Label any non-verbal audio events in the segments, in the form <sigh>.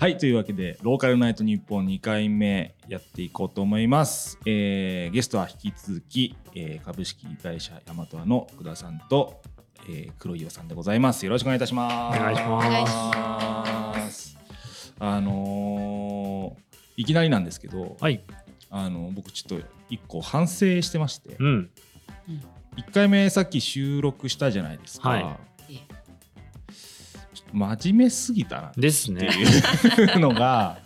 はいというわけでローカルナイト日本2回目やっていこうと思います、えーゲストは引き続き、えー株式会社ヤマトアの福田さんと、えー黒岩さんでございます。よろしくお願いいたします。お願いします。あのーいきなりなんですけど、はい。あの僕ちょっと一個反省してましてうん。1回目さっき収録したじゃないですか、はい真面目すぎたなってですね。いうのが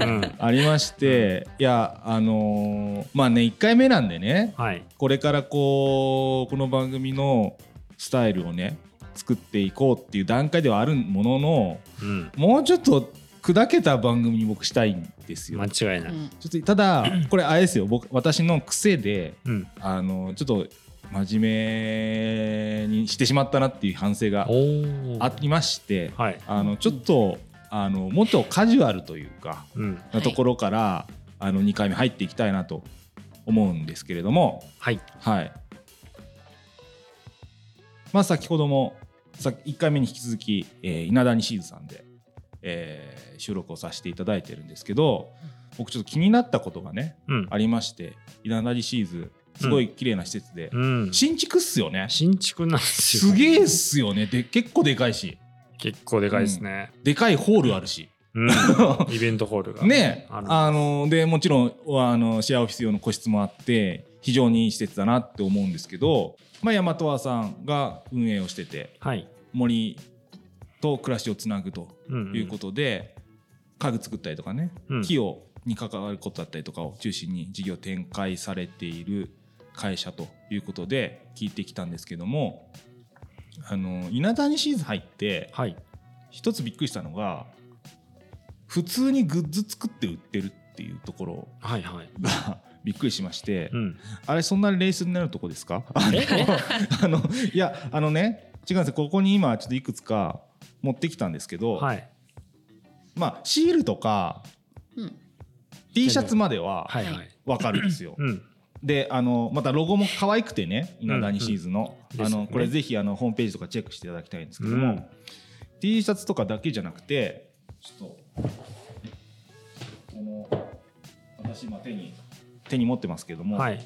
うん。ありましていやあのーまあね1回目なんでねはい。これからこうこの番組のスタイルをね作っていこうっていう段階ではあるもののうん。もうちょっと砕けた番組に僕したいんですよ。間違いない。うんちょっとただこれあれですよ僕私の癖でうん。あのちょっと真面目にしてしまったなっていう反省が。ありましてはい。あのちょっとあのもっとカジュアルというかうん。なところから、あの2回目入っていきたいなと思うんですけれどもはい。はいまあ先ほどもさ1回目に引き続き、えー稲田西津さんで、えー収録をさせていただいてるんですけど僕ちょっと気になったことがねうん。ありまして稲田西津すごい綺麗な施設で、うん。新築っすよね新築なんですよ。すげえっすよねで結構でかいし結構でかいですね。でかいホールあるし。うん。<laughs> イベントホールが。ねあのでもちろんあのシェアオフィス用の個室もあって非常にいい施設だなって思うんですけど、まあ、大和和さんが運営をしててはい。森と暮らしをつなぐとうん。いうことで、家具作ったりとかね、うん木をに関わることだったりとかを中心に事業展開されている会社ということで聞いてきたんですけどもあの稲田にシーズン入ってはい。一つびっくりしたのが普通にグッズ作って売ってるっていうところはい。はい。が <laughs> びっくりしまして、うん。あれそんなレースになるとこですか？あの <laughs> いやあのね違うんですよここに今ちょっといくつか持ってきたんですけど、はい。まあシールとかうん T シャツまでははい。はい。わかるんですよ。うん。であのまたロゴも可愛くてね稲田西ズの,、あのこれぜひあのホームページとかチェックしていただきたいんですけども、うん T シャツとかだけじゃなくてちょっとこの私今手に手に持ってますけども、はい。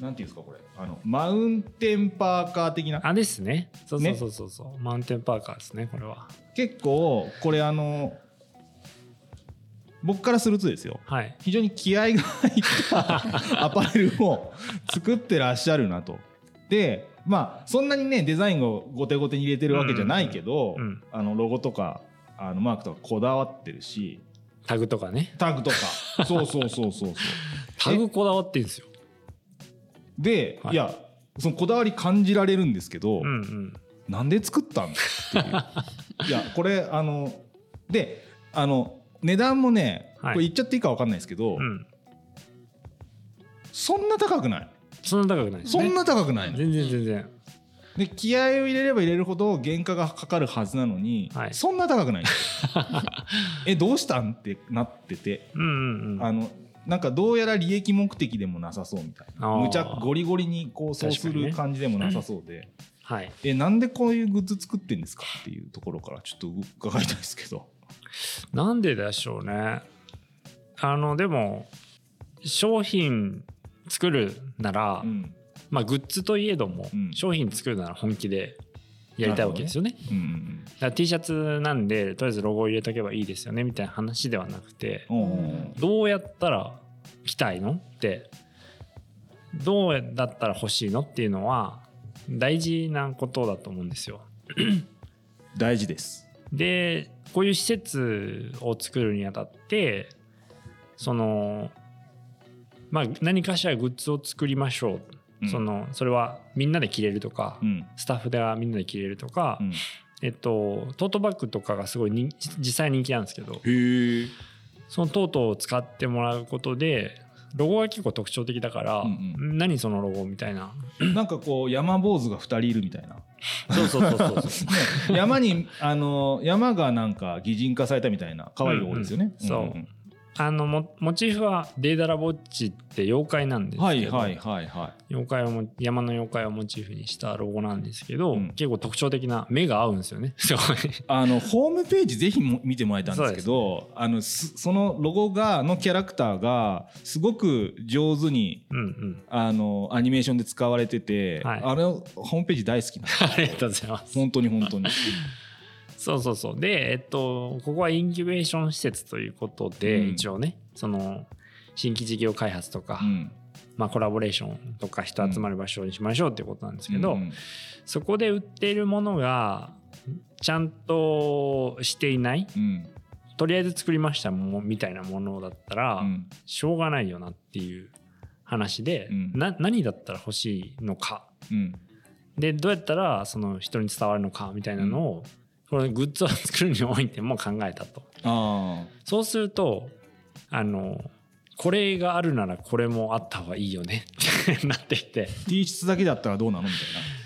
なんていうんですかこれあのマウンテンパーカー的なあですね。そうそねうそうそうそう。マウンテンパーカーですね。これは。結構これあの僕からするとですよはい。非常に気合が入った <laughs> アパレルを作ってらっしゃるなと。でまあそんなにねデザインを後手後手に入れてるわけじゃないけど、うんうんうんあのロゴとかあのマークとかこだわってるしタグとかね。タグとかそうそうそうそうそう <laughs> タグこだわってるんですよ。で、はいい、やそのこだわり感じられるんですけど、うんうん。なんで作ったんっていう <laughs> いやこれあのであの値段もね、はいこれ言っちゃっていいか分かんないですけど、うん。そんな高くないそんな高くないね。そんな高くないの、全然全然。で気合を入れれば入れるほど原価がかかるはずなのに、はいそんな高くない <laughs> えどうしたんってなってて、うんうんうん。あのなんかどうやら利益目的でもなさそうみたいなむちゃゴリゴリにこうそうする感じでもなさそうで、はい。えなんでこういうグッズ作ってんですかっていうところからちょっと伺いたいですけど。なんででしょうね。あのでも商品作るなら、うんまあグッズといえども、うん商品作るなら本気でやりたいわけですよね。うんうんだから T シャツなんでとりあえずロゴを入れとけばいいですよねみたいな話ではなくてどうやったら着たいのってどうだったら欲しいのっていうのは大事なことだと思うんですよ。大事です。でこういう施設を作るにあたってそのまあ何かしらグッズを作りましょう、うん。そのそれはみんなで着れるとか、うん。スタッフではみんなで着れるとか、うん。えっとトートバッグとかがすごい人実際人気なんですけど。そのトートを使ってもらうことでロゴが結構特徴的だから、うん何そのロゴみたいな。なんかこう山坊主が二人いるみたいな。そうそうそうそう <laughs> ね、山にあの山がなんか擬人化されたみたいな可愛いロゴですよね。うんうんそうんあのモモチーフはデイダラボッチって妖怪なんですけど、はいはいはいは妖怪をも山の妖怪をモチーフにしたロゴなんですけど、うん。結構特徴的な目が合うんですよね。<laughs> あのホームページぜひも見てもらいたいんですけどあのすそのロゴがのキャラクターがすごく上手にうんうん。あのアニメーションで使われてて、はい。あれホームページ大好きなの <laughs> ありがとうございます。本当に本当に。そうそうそう。でえっとここはインキュベーション施設ということで、うん。一応ねその新規事業開発とか、うん。まあ、コラボレーションとか人集まる場所にしましょうっていうことなんですけど、うんそこで売っているものがちゃんとしていないうん。とりあえず作りましたもみたいなものだったら、うん。しょうがないよなっていう話で、うん。な何だったら欲しいのか。うん。でどうやったらその人に伝わるのかみたいなのを、このグッズを作るにおいても考えたと。あそうするとあのこれがあるならこれもあった方がいいよね。っ <laughs> てなってきて。ー T シャツだけだったらどうなの？みたい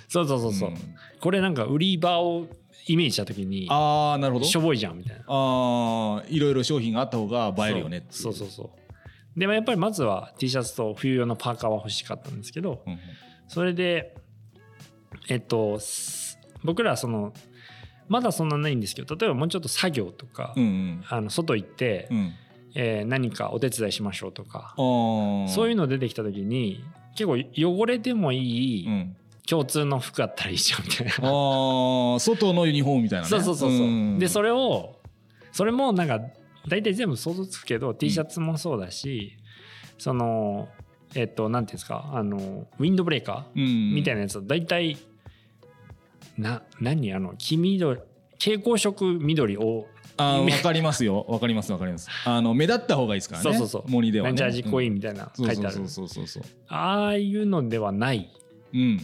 そうそうそうそう、な。ん。これなんか売り場をイメージした時にああなるほど。しょぼいじゃんみたいな。ああいろいろ商品があった方が映えるよねそうそうそうそう。でもやっぱりまずは T シャツと冬用のパーカーは欲しかったんですけどうんそれでえっとす僕らはそのまだそんなないんですけど例えばもうちょっと作業とか、うんうん。あの外行って、うん。えー何かお手伝いしましょうとかそういうの出てきた時に結構汚れてもいいうん。共通の服あったらいいじゃんみたいな。あー外のユニフォームみたいなね。そうそうそうそう。んでそれをそれもなんか大体全部想像つくけど、T シャツもそうだしそのえっとなんていうんですかあのウィンドブレーカーうん。みたいなやつは大体な何あの黄緑蛍光色緑をあーわかりますよ。わかりますわかります。あの目立った方がいいですからね。そうそうそう。森ではね。なんちゃら実行委員うんみたいな書いてある、そうそうそうそうそう。ああいうのではない。うん。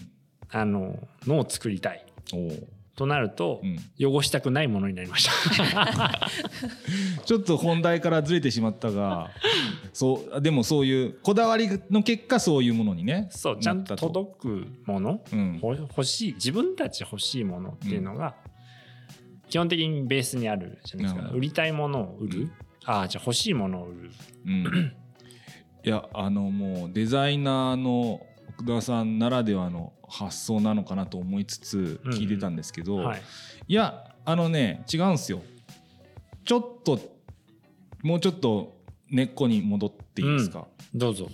あののを作りたい。おーとなると、うん。汚したくないものになりました。ちょっと本題からずれてしまったが <laughs> そうでもそういうこだわりの結果そういうものにねそうちゃんと届くもの、うん。ほ欲しい自分たち欲しいものっていうのが基本的にベースにあるじゃないですか。売りたいものを売る、うん。ああじゃあ欲しいものを売る。うん、いやあのもうデザイナーの奥田さんならではの発想なのかなと思いつつうんうん。聞いてたんですけど、はい。いやあのね違うんですよ。ちょっともうちょっと根っこに戻っていいですか、どうぞ。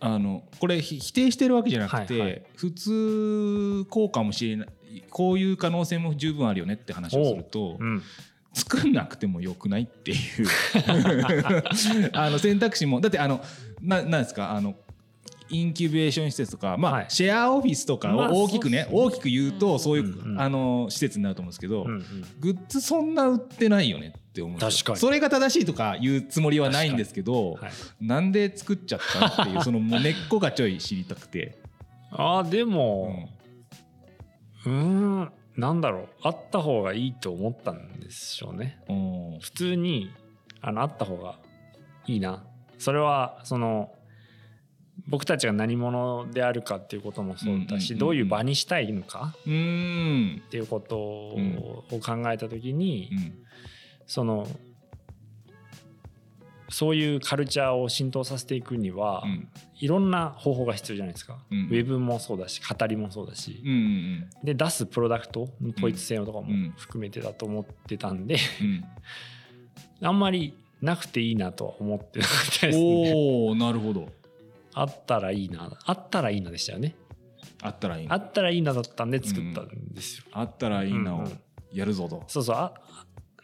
あのこれひ否定してるわけじゃなくて、はいはい。普通こうかもしれないこういう可能性も十分あるよねって話をすると、う。ん。作んなくてもよくないっていう。<laughs> あの選択肢もだってあのななんですか？あのインキュベーション施設とか、まあはい。シェアオフィスとかまあを大きくね、そうそう大きく言うとそういう、うん。うんあの施設になると思うんですけど、うんうん。グッズそんな売ってないよねって思う確かに。それが正しいとか言うつもりはないんですけど、はい、なんで作っちゃったっていう <laughs> そのもう根っこがちょい知りたくて、ああでうもん。うーんなんだろう。あった方がいいと思ったんでしょうね。うん。普通にあのあった方がいいな。それはその僕たちが何者であるかっていうこともそうだし、どういう場にしたいのかっていうことを考えた時に、うん。そのそういうカルチャーを浸透させていくには、うん。いろんな方法が必要じゃないですか、うん。ウェブもそうだし語りもそうだし、うんうんで出すプロダクトの統一性とかもうん。含めてだと思ってたんで、うん。<laughs> あんまりなくていいなとは思ってなかったですね。おおなるほどあったらいいな。あったらいいなでしたよね。あったらいいあなったらいいなだったんで作ったんですよ。あったらいいなをうんうん。やるぞと、そうそう。あ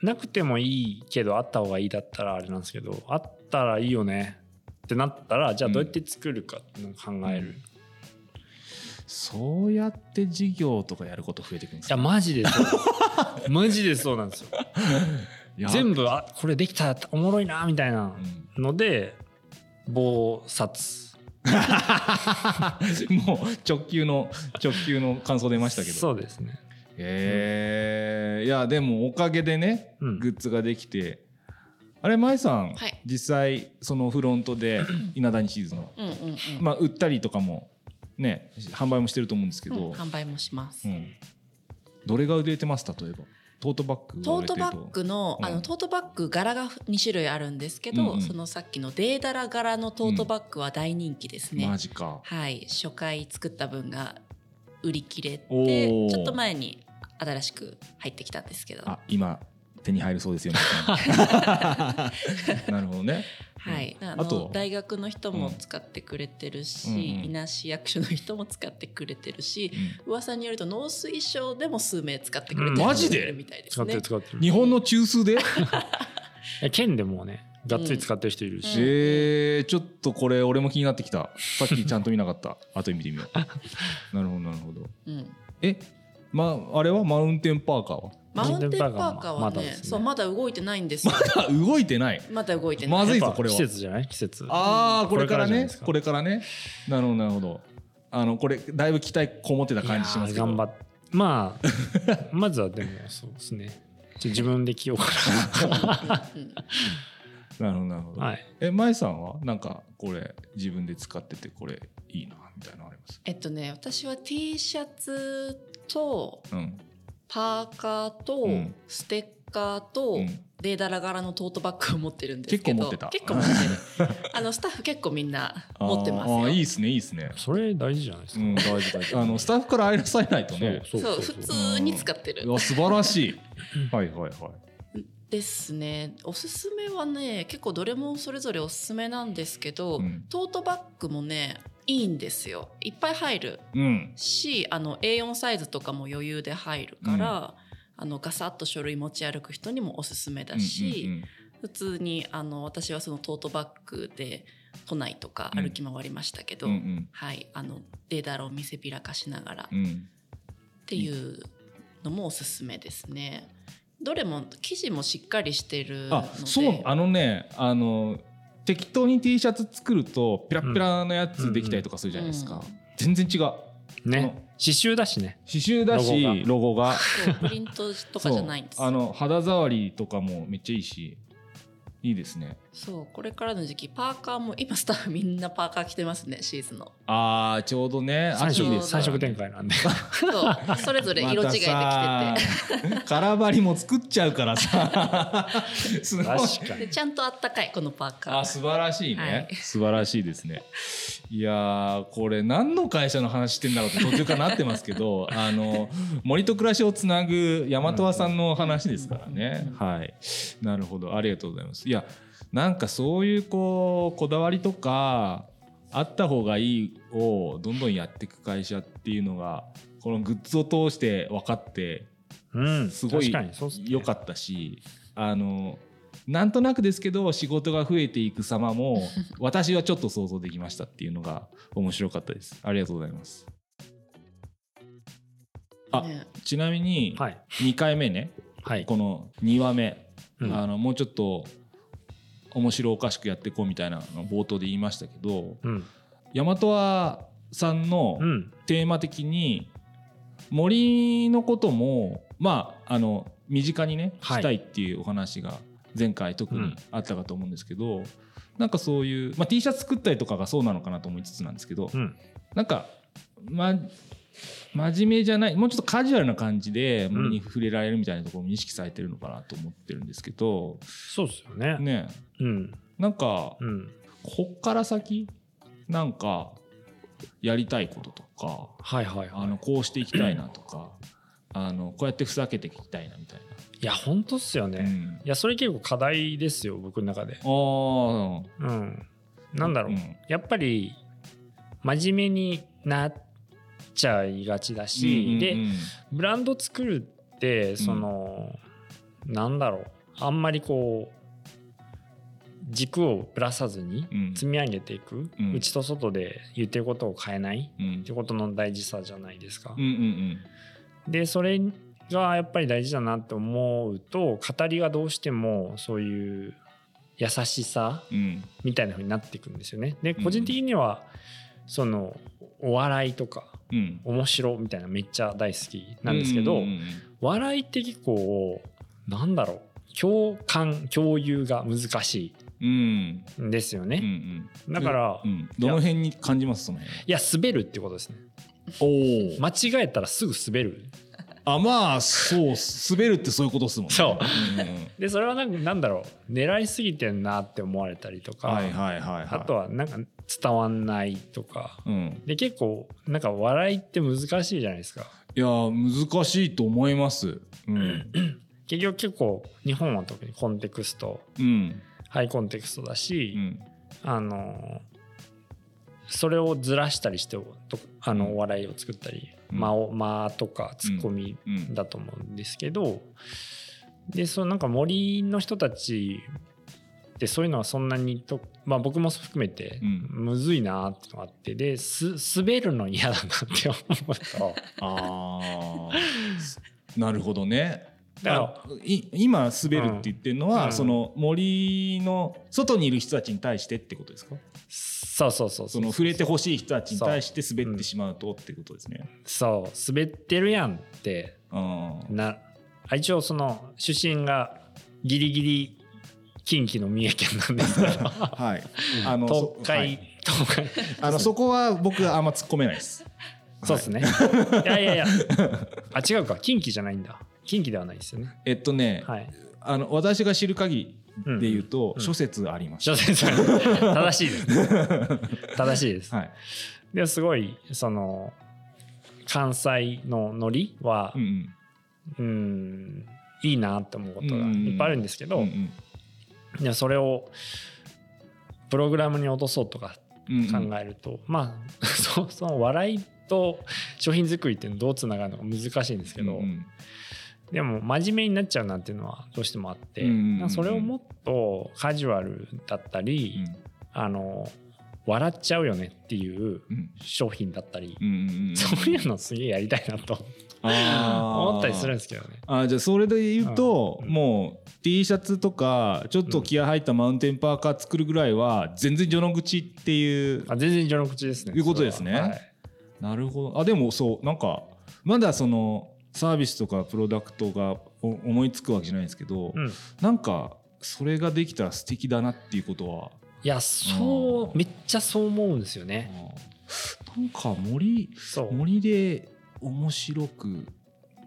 なくてもいいけどあった方がいいだったらあれなんですけどあったらいいよね。ってなったらじゃあどうやって作るかっていうのを考える。いそうやって事業とかやること増えてくるんですやかマジでそう。<laughs> マジでそうなんですよ。い <laughs> や全部あこれできたらおもろいなみたいなうん。ので棒殺 <laughs> もう直球の直球の感想出ましたけど。そうですね。へえいやでもおかげでね、うん。グッズができて。あれ舞さん、はい。実際そのフロントで <clears throat> 稲谷シーズンの、うんうんうん。まあ売ったりとかもね販売もしてると思うんですけど、うん販売もします。うん。どれが売れてます例えば？トートバッグがトートバッグの,、うん。あのトートバッグ柄が2種類あるんですけど、うんうん。そのさっきのデーダラ柄のトートバッグは大人気ですね、マジか。はい。初回作った分が売り切れおてー。ちょっと前に新しく入ってきたんですけど。あ今手に入るそうですよね。<laughs> <laughs> なるほどねはい、ああとの大学の人も使ってくれてるし、うんうん。伊那市役所の人も使ってくれてるし、噂によると農水省でも数名使ってくれてる,、うん。マジで？みたいです使ってねる使ってる。日本の中枢で？<laughs> え県でもねがっつり使ってる人いるし、うん。えー、ちょっとこれ俺も気になってきた。さっきちゃんと見なかった。<laughs> 後で見てみよう。<laughs> なるほどなるほど。うん。えまあれはマウンテンパーカーは？マウンテンパーカーはねまだですね。そうまだ動いてないんですよ。まだ動いてない。まだ動いてない、まずいぞこれは。季節じゃない？季節。ああこれからね。これからね。なるほどなるほど。あのこれだいぶ期待こもってた感じしますけど。頑張っまあ <laughs> まずはでもそうですね。ちょ自分で着ようかうんうんなるほどなるほど、なはい。え舞さんはなんかこれ自分で使っててこれいいなみたいなのあります？えっとね私は T シャツとうん。パーカーとうん。ステッカーとうん。デーダラ柄のトートバッグを持ってるんですけど。結構持ってた。結構持ってる。<laughs> あのスタッフ結構みんな持ってますよ。あいいっすねいいっすね。それ大事じゃないですか、うん大事大事。あのスタッフから愛されないとね。そうそう普通に使ってる。うわ素晴らしい。はいはいはいですね。おすすめはね結構どれもそれぞれおすすめなんですけど、うん。トートバッグもねいいんですよ。いっぱい入るうん。しあの A4 サイズとかも余裕で入るから、あのガサッと書類持ち歩く人にもおすすめだし、うんうん普通にあの私はそのトートバッグで都内とか歩き回りましたけど、うんうん。はいあのデータを見せびらかしながらっうん。うんていうのもおすすめですね。どれも生地もしっかりしてるのあでそう。あのねあの適当に T シャツ作るとペラペラのやつできたりとかするじゃないですか、うん。全然違う。ね。刺繍だしね。刺繍だしロロゴが。そうプリントとかじゃないんですあの肌触りとかもめっちゃいいしいいですね。そうこれからの時期パーカーも今スタッフみんなパーカー着てますねシーズンの。あーちょうどね三色秋です三色展開なんで。そうそれぞれ色違いで着てて、カラバリも作っちゃうからさ。すごい確かに。でちゃんとあったかいこのパーカー。あ素晴らしいね、はい。素晴らしいですね。いやーこれ何の会社の話してんだろうって途中からなってますけど <laughs> あの森と暮らしをつなぐ大和和さんの話ですからね、はい。なるほど。ありがとうございますいやなんかそういうこうこだわりとかあった方がいいをどんどんやっていく会社っていうのがこのグッズを通して分かってうんすごい良かったしあのなんとなくですけど仕事が増えていく様も <laughs> 私はちょっと想像できましたっていうのが面白かったです。ありがとうございます。あね。ちなみにはい。2回目ね。はい。この2話目、うん。あのもうちょっと面白おかしくやっていこうみたいなの冒頭で言いましたけどうん。大和和さんのうん。テーマ的に森のこともまああの身近にねはい。したいっていうお話が前回特にあったかと思うんですけど、なんかそういう、まあ、T シャツ作ったりとかがそうなのかなと思いつつなんですけど、うん。なんか、ま、真面目じゃないもうちょっとカジュアルな感じで森に触れられるみたいなところも意識されてるのかなと思ってるんですけど、そうですよね。ね。うん。なんかうん。こっから先なんかやりたいこととかはいはいはい。あのこうしていきたいなとか <clears throat> あのこうやってふざけていきたいなみたいいや本当っすよな。ね、いやそれ結構課題ですよ僕の中で。うん、あうん。なんだろう、うん。やっぱり真面目になっちゃいがちだし、でブランド作るってその、なんだろう。あんまりこう軸をぶらさずにうん。積み上げていく、うん。内と外で言ってることを変えないうん。ってことの大事さじゃないですか。うんうんでそれがやっぱり大事だなって思うと語りがどうしてもそういう優しさうんうん。みたいな風になっていくんですよね。でうん。個人的にはそのお笑いとかうん。面白みたいなめっちゃ大好きなんですけど、うんうん笑いって結構なんだろう共感共有が難しうんいんですようんね。うん。だから、いうん。どの辺に感じます？その辺。や滑るってことですね。おお間違えたらすぐ滑るあまあそう滑るってそういうことですもんね。そう。うん。うんでそれはなんかなんだろう。狙いすぎてんなって思われたりとか、はいはいはいはい。あとはなんか伝わんないとか。うん。で結構なんか笑いって難しいじゃないですか。いや難しいと思います。うん。<clears throat> 結局結構日本は特にコンテクスト。うん。ハイコンテクストだし、うん。あのそれをずらしたりしてとあのうん。お笑いを作ったり、うん間を間とかツッコミうん。だと思うんですけど、でそのなんか森の人たちってそういうのはそんなにと、まあ、僕も含めてうん。むずいなってのがあってです滑るの嫌だなって思うとあー。<laughs> なるほどねだから今滑るって言ってるのは、うん。その森の外にいる人たちに対してってことですか？そうそうそうその触れてほしい人たちに対して滑ってしまうとってことですね。そう。滑ってるやんって。なあ一応その出身がギリギリ近畿の三重県なんですけど。<laughs> はい。あの東そは海、い。東海。あのそこは僕はあんま突っ込めないです。そうですね、い、やいやいや。<laughs> あ違うか。近畿じゃないんだ近畿ではないですよね。えっとね、はい。あの私が知る限りで言うと、うん諸説あります。諸説正しいです。正しいです、はい。ですごいその関西のノリはうんうん。いいなって思うことがうんいっぱいあるんですけうん。ど、うんうん。いやそれをプログラムに落とそうとかうんうん。考えると、まあ <laughs> そその笑いと商品作りっていうのどうつながるのか難しいんですけど、うんうんでも真面目になっちゃうなっていうのはどうしてもあって、それをもっとカジュアルだったり、あの笑っちゃうよねっていううん。商品だったり、うんうんうんそういうのすげえやりたいなと思ったりするんですけどね。あじゃあそれで言うと、うんもう T シャツとかちょっと気合入ったマウンテンパーカー作るぐらいは全然序の口っていうあ全然序の口ですね。いうことですね。はい。なるほど。あでもそうなんかまだそのサービスとかプロダクトがお思いつくわけじゃないんですけど、うん、なんかそれができたら素敵だなっていうことは？いやそううんめっちゃそう思うんですよね。なんか森森で面白く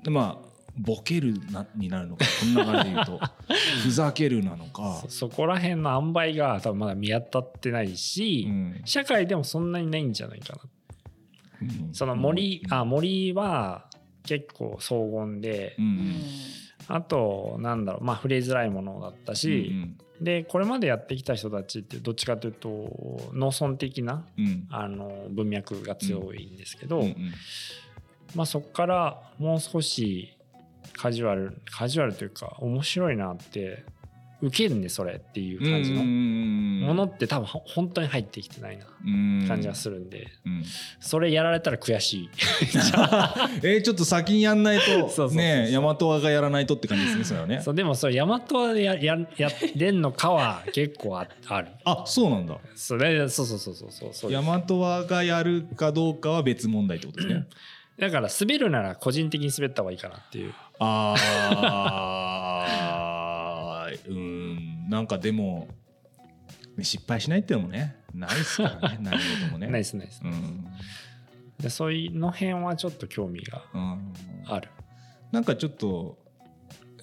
でまあボケるなになるのかこんな感じで言うと。<laughs> ふざけるなのか。そ、そこら辺の塩梅が多分まだ見当たってないし、うん。社会でもそんなにないんじゃないかな。うん。その森、あ森は結構荘厳で、うん。ううんんあとなんだろうまあ触れづらいものだったし、でこれまでやってきた人たちってどっちかというと農村的なうん。うんあの文脈が強いんですけど、うんうん。まあ、そこからもう少しカジュアルカジュアルというか面白いなって受けるねそれっていう感じの。もものって多分ほ本当に入ってきてないな感じがするんで、うん。それやられたら悔しい。<laughs> えーちょっと先にやんないと <laughs> ね大和がやらないとって感じですねそれはね。そうでもそれ大和でやややれんのかは結構あある。<laughs> あそうなんだ。それそうそうそうそうそう大和がやるかどうかは別問題ってことですね。だから滑るなら個人的に滑った方がいいかなっていう。あーうんなんかでも失敗しないっていうのもねないですからね <laughs> 何事もね。ナイスナイスうん。でそういうの辺はちょっと興味がうん。ある。なんかちょっと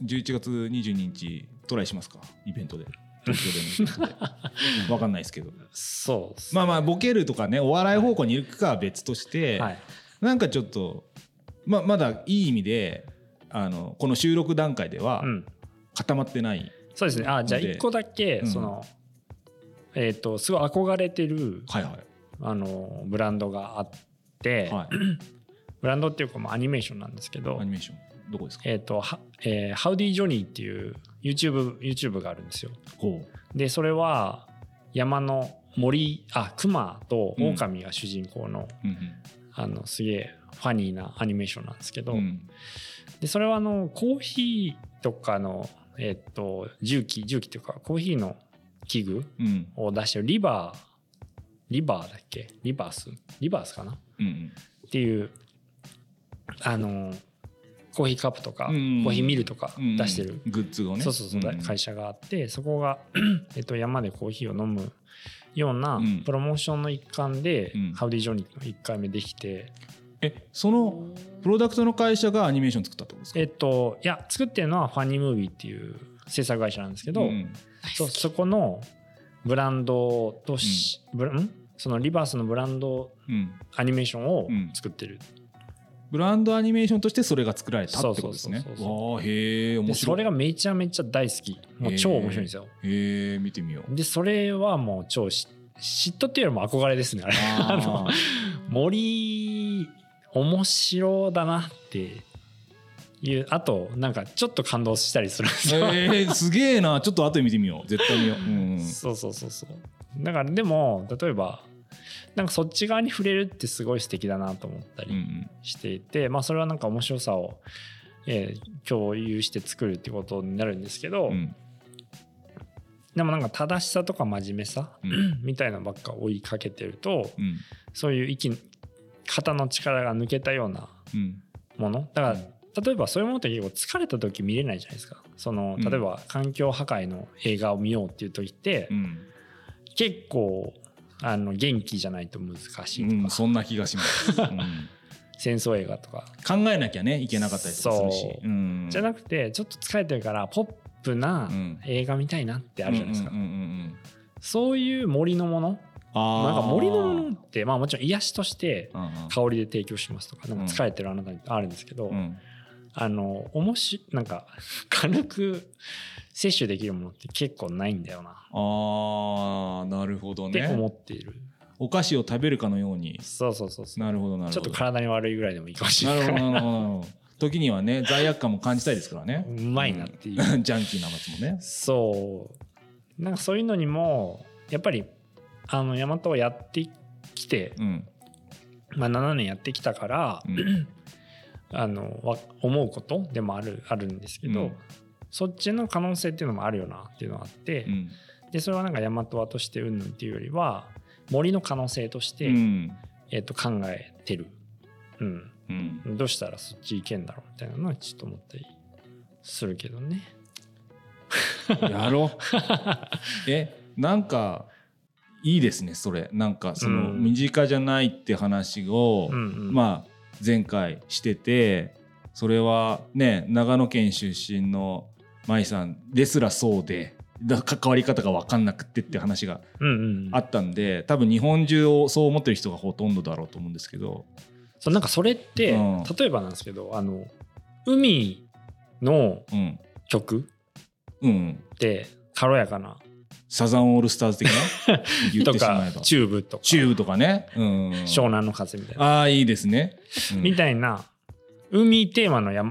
11月22日トライしますか？イベントで。東京でのイベントで。<laughs> わかんないですけど。そうっすまあまあボケるとかねお笑い方向に行くかは別として、はい。なんかちょっとままだいい意味であのこの収録段階ではうん。固まってない、そうですね。あじゃあので一個だけうん。その、えっ、とすごい憧れてるはいはい。あのブランドがあって、はい。<clears throat> ブランドっていうかまあアニメーションなんですけどアニメーション。どこですか？えっ、とは、えー、ハウディジョニーっていう YouTube, YouTube があるんですよ。ほでそれは山の森あ熊と狼が主人公の、う、うん。あのすげえファニーなアニメーションなんですけど、うんうん。でそれはあのコーヒーとかの、えっと重機重機というかコーヒーの器具うん。を出してるリバーリバーだっけ？リバース？リバースかな？うんっていうあのコーヒーカップとか、うん。コーヒーミルとかうん出してる、グッズをね。そうそうそう、ん会社があってそこが、<clears throat> えっと、山でコーヒーを飲むようなうん。プロモーションの一環で、うん。ハウディ・ジョニーの1回目できてえそのプロダクトの会社がアニメーション作ったってことですか？えっといや作ってるのはファニームービーっていう制作会社なんですけど、うん。そそこのブランドとし、ブラん？そのリバースのブランドうん。アニメーションをうん。作ってる、ブランドアニメーションとしてそれが作られたってことですね。わあへえ面で白い。それがめちゃめちゃ大好き。もう超面白いんですよ。へえ見てみよう。でそれはもう超し嫉妬っていうよりも憧れですねあれ。あ <laughs> のあ森面白だなっていうあとなんかちょっと感動したりするんですよ、ーえー、すげえな。ちょっと後で見てみよう。絶対見よう、<laughs> うんうん、そうそうそうそう。だからでも例えばなんかそっち側に触れるってすごい素敵だなと思ったりうんうん。していて、まあそれはなんか面白さを、えー共有して作るってことになるんですけど、うん。でもなんか正しさとか真面目さ、うん。<clears throat> みたいなのばっか追いかけてるとうん。そういう息肩の力が抜けたようなうん。もの？だから例えばそういうものって結構疲れた時見れないじゃないですか。そのうん。例えば環境破壊の映画を見ようっていう時って、うん。結構あの元気じゃないと難しいとか、うん、そんな気がします、<laughs> うん。戦争映画とか、考えなきゃねいけなかったりとかするし。そう。うん。じゃなくてちょっと疲れてるからポップなうん映画見たいなってあるじゃないですか、そういう森のものなんか森のものってまあもちろん癒しとして香りで提供しますとかなんか疲れてるあなたにあるんですけど、うん。あの面白なんか <laughs> 軽く摂取できるものって結構ないんだよな。あーなるほどって思ねっている、お菓子を食べるかのように。そうそうそうそう。なるほどなるほど。ちょっと体に悪いぐらいでもいいかもしなれない。るほどなるほど。なるほど。時にはね罪悪感も感じたいですからね。うまいなっていう、う <laughs> んジャンキーな松もね。そう。なんかそういうのにもやっぱりあの大和をやってきて、うん。まあ、7年やってきたから、うん。<clears throat> あのわ思うことでもあるあるんですけど、うん。そっちの可能性っていうのもあるよなっていうのがあって、うん。でそれはなんか大和和としてうんぬんっていうよりは森の可能性として、うん。えっと考えてる、うん、うん。どうしたらそっち行けんだろうみたいなのはちょっと思ったりするけどね。やろう。<laughs> えなんかいいですねそれ。なんかそのうん。身近じゃないって話を、まあ前回しててそれはね長野県出身の舞さんですらそうでだ関わり方が分かんなくってって話があったんで多分日本中をそう思ってる人がほとんどだろうと思うんですけど。そうなんかそれって、うん。例えばなんですけどあの海のうん。曲うん。って軽やかなサザンオールスターズ的な？<laughs> 言っとてしまえば。かチューブとか。チューブとかね、うん、湘南の風みたいな、ああいいですね、うん。みたいな海テーマのや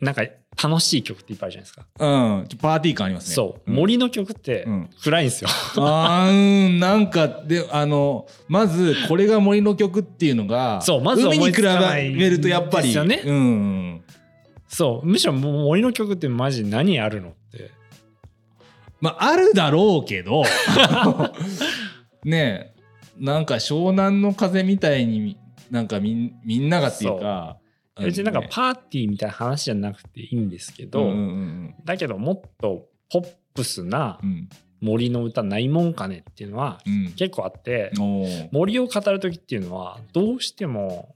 なんか楽しい曲っていっぱいあるじゃないですか、うん、パーティー感ありますね。そう、ん。森の曲ってうん。暗いんですよ、あーうん。なんかであのまずこれが森の曲っていうのがそうまず海に比べるとやっぱり。ですよね。うん。そう。むしろ森の曲ってマジ何あるのってまああるだろうけど。<laughs> ねえ。なんか湘南の風みたいになんかみんみんながっていうか。別になんかーパーティーみたいな話じゃなくていいんですけど、うんうんだけどもっとポップスなうんうん。森の歌ないもんかねっていうのはうん。結構あって、おー。森を語る時っていうのはどうしても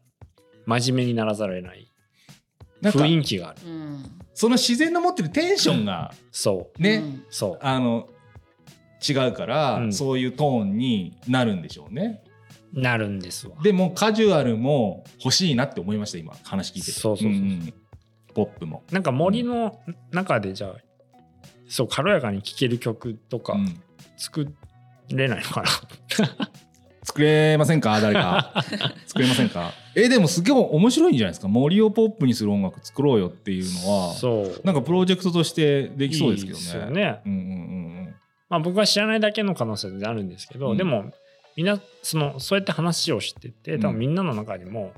真面目にならざるを得ない雰囲気がある。うん。その自然の持ってるテンションがそう。ね、うん。そう。あの違うから、うん。そういうトーンになるんでしょうね。なるんですわ。でもカジュアルも欲しいなって思いました今。話聞いてて。そうそうそう。そうん。ポップも、なんか森の中でじゃあそう軽やかに聴ける曲とかうん。作れないのかな、作れませんか？誰か。<laughs> 作れませんか？えでもすげえ面白いんじゃないですか？森をポップにする音楽作ろうよっていうのは。そう。なんかプロジェクトとしてできそうですけどね。いいですよね。うんうんうんまあ、僕は知らないだけの可能性であるんですけど、うん。でもみんなそのそうやって話をしてて多うん分みんなの中にも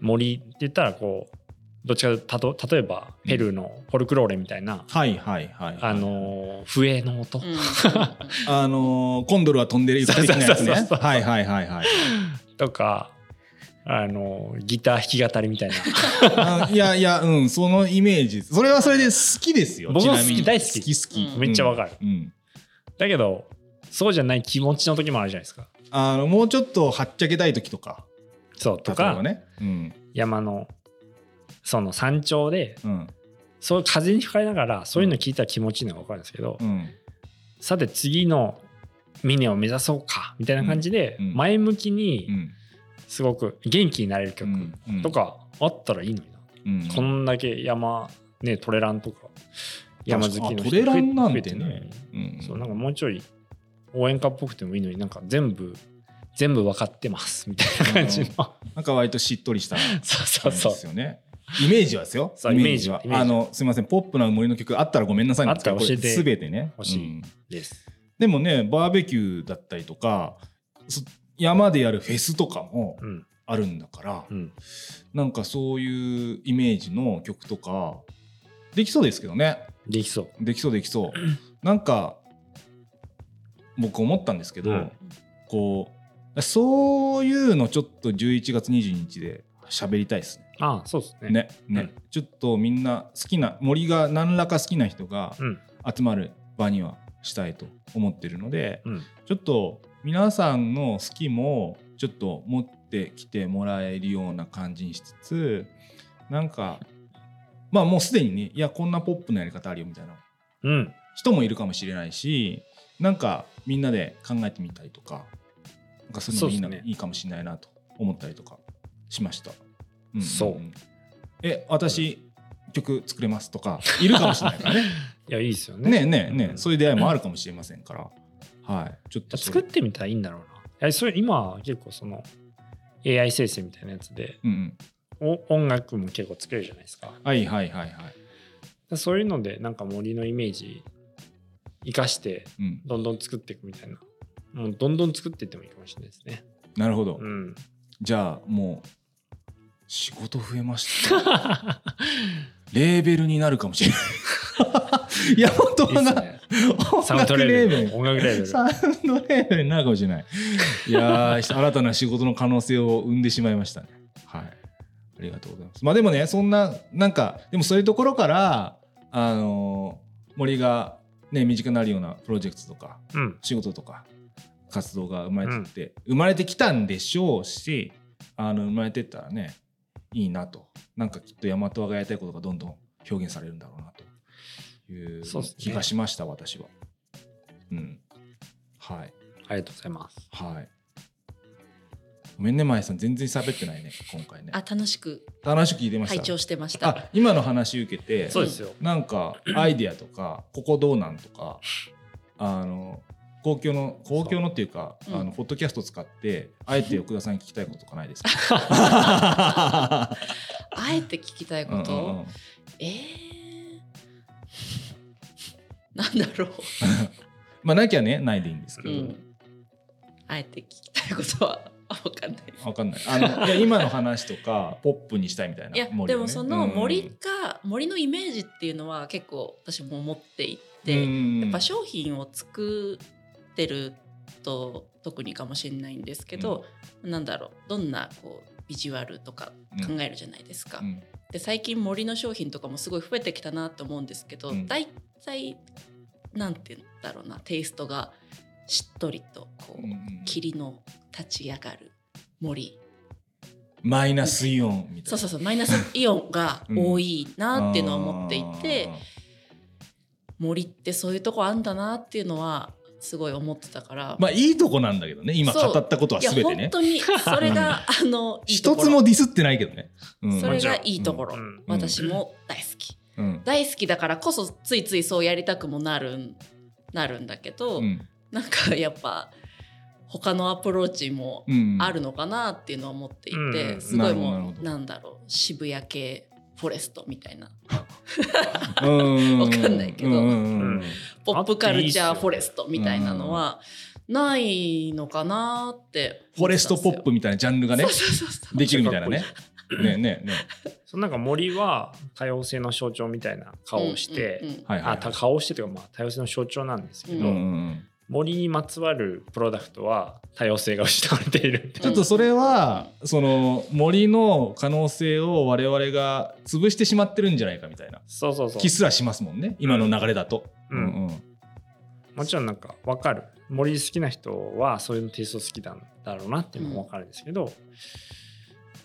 森って言ったらこうどっちかたと例えばペルーのフォルクローレみたいな、はいはいはい。あのー笛の音、うん。<laughs> あのーコンドルは飛んでる歌的なやつね。はいはいはいはい。とかあのーギター弾き語りみたいな。あいやいやうん。そのイメージ。それはそれで好きですよ。僕も好き大好き。好き好き。うん。めっちゃわかる。うん。だけどそうじゃない気持ちの時もあるじゃないですか。あのもうちょっとはっちゃけたい時とか。そうとか、ね。うん。山のその山頂でうん。そういう風に吹かれながらそういうの聞いたら気持ちいいのが分かるんですけど、うん。さて次の峰を目指そうかみたいな感じでうん。うん。前向きうにん。すごく元気になれる曲うん。とかあったらいいのにな、うん。こんだけ山ねトレランとか山好きの人あトレランなんてね。そうなんかもうちょい応援歌っぽくてもいいのになんか全部全部分かってますみたいな感じの、なんか割としっとりした <laughs> 感じうそう。ですよね。イメージはですよ。イメージはあのすみませんポップな森の曲あったらごめんなさいなんですけどあったら教えてすべてね。欲しいうんです。でもねバーベキューだったりとかそ山でやるフェスとかもうんあるんだから、うん、なんかそういうイメージの曲とかできそうですけどね。できそう。できそうできそう。<clears throat> なんか僕思ったんですけど、うんこうそういうのちょっと11月22日で喋りたいですね。ああそうですね。ねね、うん。ちょっとみんな好きな森が何らか好きな人がうん。集まる場にはしたいと思ってるので、うん。ちょっと皆さんの好きもちょっと持ってきてもらえるような感じにしつつなんかまあもうすでにねいやこんなポップなやり方あるよみたいなうん。人もいるかもしれないしなんかみんなで考えてみたりとかなんかそういうのもいいないいかもしれないなと思ったりとかしました。んんんそうえ私曲作れますとかいるかもしれないからね。<laughs> いやいいですよね。ねえねえねうんえそういう出会いもあるかもしれませんから。はい。ちょっと作ってみたらいいんだろうな。いやそれ今は結構その AI 生成みたいなやつでうんうん。お音楽も結構作れるじゃないですか。はいはいはいはい。でそういうのでなんか森のイメージ生かしてうん。どんどん作っていくみたいな。もうどんどん作っていってもいいかもしれないですね。なるほど。うん。じゃあもう仕事増えました。レーベルになるかもしれない。<laughs> いや本当いいっすはな、ね。音サウンド楽レーベル。音楽レベル。サウンドレーベルになるかもしれない。いやー新たな仕事の可能性を生んでしまいましたね。はい。ありがとうございます。まあでもね、そんな、なんか、でもそういうところから、あのー森がね、身近になるようなプロジェクトとか、うん。仕事とか、活動が生まれてって、生まれてきたんでしょうし、あの、生まれてったらね、いいなと。なんかきっと大和がやりたいことがどんどん表現されるんだろうなという気がしました、私は。うん。はい。ありがとうございます。はい。ごめんね、まえさん、全然喋ってないね、今回ねあ。楽しく楽しく聞いてました？拝聴してました。あ、今の話受けて、そうですよ。なんかアイディアとか、ここどうなんとか、あの、公共の、公共のっていうか、そううん。あの、ポッドキャスト使って、あえて奥田さんに聞きたいこととかないですか？あえて聞きたいこと、うんうんうん。えー、なんだろ <laughs> まあ、なきゃね、ないでいいんですう、けど、うん、あえて聞きたいことはあわかんない。です。わかんない。あの、いや、今の話とか、ポップにしたいみたいな。いや、でもその森うんが、森のイメージっていうのは結構私も思っていて、うん。やっぱ商品を作ってると特にかもしれないんですけど、なんだろうどんなこうビジュアルとか考えるじゃないですか。うん。で最近森の商品とかもすごい増えてきたなと思うんですけど、うん。大体なんて言うんだろうなテイストがしっとりとこう、うんうん霧の立ち上がる森。マイナスイオンみたいな。そうそうそうマイナスイオンが多いなっていうのは思っていて、森ってそういうとこあんだなっていうのはすごい思ってたから、まあいいとこなんだけどね。今語ったことはいや全てね。本当にそれがあの一つもディスってないけどね、うん。それがいいところ、うん。私も大好き、うん。大好きだからこそついついそうやりたくもなるんなるんだけど、うん。なんかやっぱ他のアプローチもうんあるのかなっていうのは思っていて、うん。すごいもうなんだろう。渋谷系フォレストみたいな。うん。わかんないけど。ポップカルチャーフォレスストみたいなのはないのかなって。フォレストポップみたいなジャンルがねできるみたいなね。ねねねそのなんか森は多様性の象徴みたいな顔をして、あた顔をしてというかまあ多様性の象徴なんですけど、うんうんうん森にまつわるプロダクトは多様性が失われている。<laughs> ちょっとそれはその森の可能性を我々が潰してしまってるんじゃないかみたいな。そうそうそう。気すらしますもんね今の流れだと。うん。うんもちろんなんか分かる。森好きな人はそういうテイスト好きなんだろうなっていうのも分かるんですけど、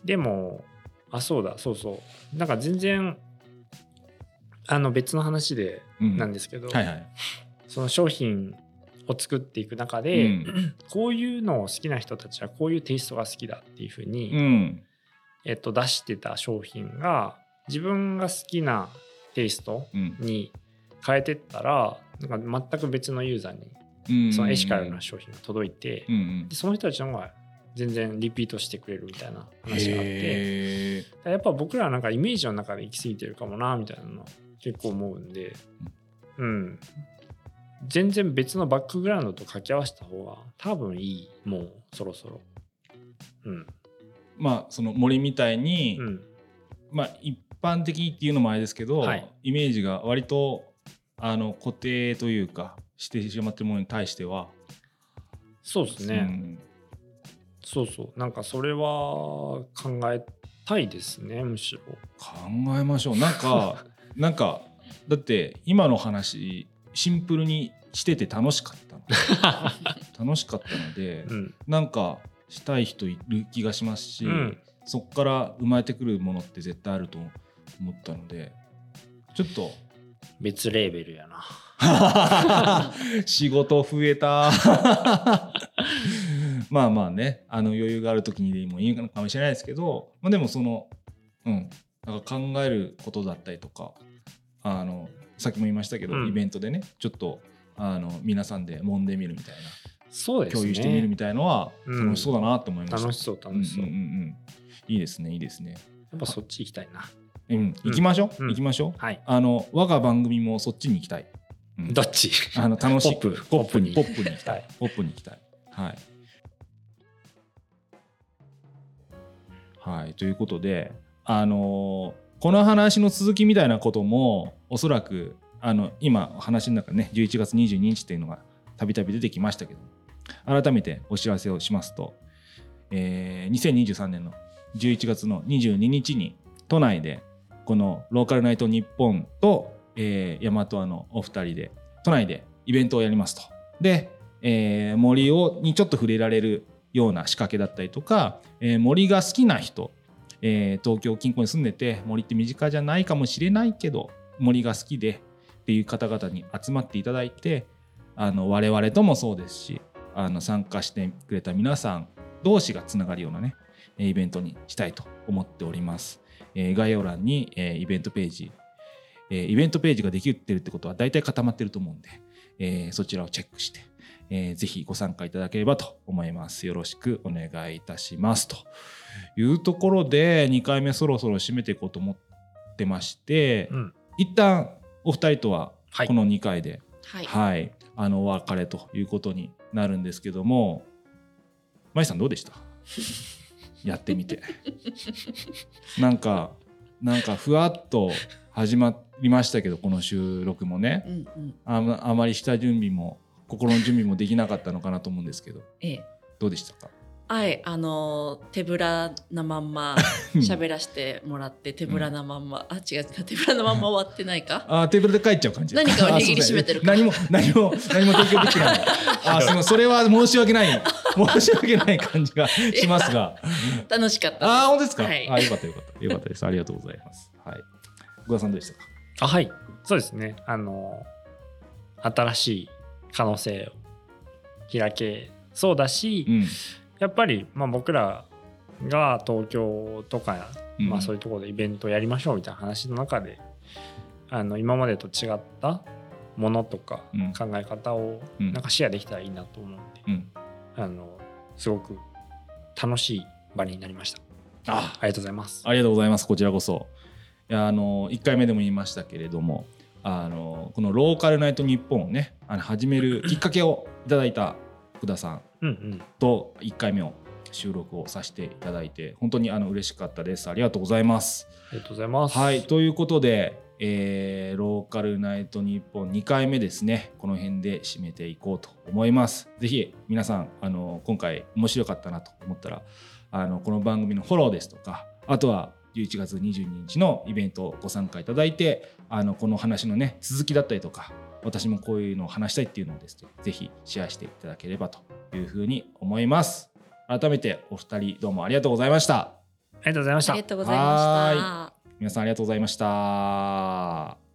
でもあそうだそうそう。なんか全然あの別の話でうんなんですけど、はいはい。その商品を作っていく中うで、ん。こういうのを好きな人たちはこういうテイストが好きだっていうふうに、うん。えっと、出してた商品が自分が好きなテイストうん。に変えてったらなんか全く別のユーザーにうん。そのエシカルな商品が届いて、うんうん。でその人たちの方が全然リピートしてくれるみたいな話があってやっぱ僕らはなんかイメージの中で行き過ぎてるかもなみたいなのは結構思うんでうん全然別のバックグラウンドと掛け合わせた方が多分いいもうそろそろ。うん。まあその森みたいに、うん。まあ一般的にっていうのもあれですけど、はい。イメージが割とあの固定というかしてしまってるものに対しては、そうですね、うん。そうそう。なんかそれは考えたいですねむしろ。考えましょう。なんか <laughs> なんかだって今の話シンプルにしてて楽しかったの。<laughs> 楽しかったので、うん。なんかしたい人いる気がしますし、うん。そこから生まれてくるものって絶対あると思ったのでちょっと。別レーベルやな。仕事増えた。<laughs> まあまあねあの余裕がある時にでもいいのかもしれないですけど、まあ、でもそのうん。なんか考えることだったりとかあのさっきも言いましたけど、うん。イベントでねちょっとあの皆さんで揉んでみるみたいそうですね。な共有してみるみたいのはうん。楽しそうだなと思いました。楽しそう楽しそう、うんうんうんうん。いいですねいいですね。やっぱそっち行きたいな。うん行きましょう、うん。行きましょう？はい。あの我が番組もそっちに行きたい。うん。どっち？あの楽しい。ポップポップに。ポポップに行きたい。ポップに行きたい。はい。はい。ということであのーこの話の続きみたいなこともおそらくあの今話の中ね11月22日っていうのがたびたび出てきましたけど改めてお知らせをしますと、えー2023年の11月の22日に都内でこのローカルナイト日本と、えー、大和のお二人で都内でイベントをやりますと。で、えー森をにちょっと触れられるような仕掛けだったりとか、えー森が好きな人、えー東京近郊に住んでて森って身近じゃないかもしれないけど森が好きでっていう方々に集まっていただいてあの我々ともそうですしあの参加してくれた皆さん同士がつながるようなねイベントにしたいと思っております。えー概要欄に、えーイベントページ、えーイベントページができてるってことは大体固まってると思うんで、えーそちらをチェックして、えーぜひご参加いただければと思います。よろしくお願いいたします。というところで2回目そろそろ締めていこうと思ってまして、うん。一旦お二人とははい。この2回で、はい、はい、あのお別れということになるんですけども、まいさんどうでした？<laughs> やってみて。なんか、なんかふわっと始まりましたけど、この収録もね、うんうん。あまあまり下準備も、心の準備もできなかったのかなと思うんですけど、ええ。どうでしたか？はいあの手ぶらなまんま喋らせてもらって手ぶらなまんま、あ違う違う手ぶらなまんま終わってないか。あーテーブルで帰っちゃう感じ。何かを握りしめてる何も何も何も提供できてな。<laughs> いあすみませんそれは申し訳ない。申し訳ない感じがしますが。楽しかったあ本当ですか、はい。あよかったよかった。よかったです。ありがとうございます。はい。小田さんどうでしたか？あはい。そうですね。あの新しい可能性を開けそうだし、うんやっぱり、まあ、僕らが東京とか、うんまあ、そういうところでイベントやりましょうみたいな話の中であの今までと違ったものとかうん考え方をうんなんかシェアできたらいいなと思うんで、うんあのすごく楽しい場になりました。あありがとうございます。ありがとうございますこちらこそいやあの1回目でも言いましたけれどもあのこのローカルナイト日本をねあの始めるきっかけをいただいた福田さん。と1回目を収録をさせていただいて本当にあの嬉しかったです。ありがとうございます。ありがとうございます。はいということで、えーローカルナイト日本2回目ですね。この辺で締めていこうと思います。ぜひ皆さんあの今回面白かったなと思ったらあのこの番組のフォローですとかあとは11月22日のイベントをご参加いただいてあのこの話のね続きだったりとか私もこういうのを話したいっていうのをですねぜひシェアしていただければというふうに思います改めてお二人どうもありがとうございましたありがとうございましたありがとうございました。皆さんありがとうございました。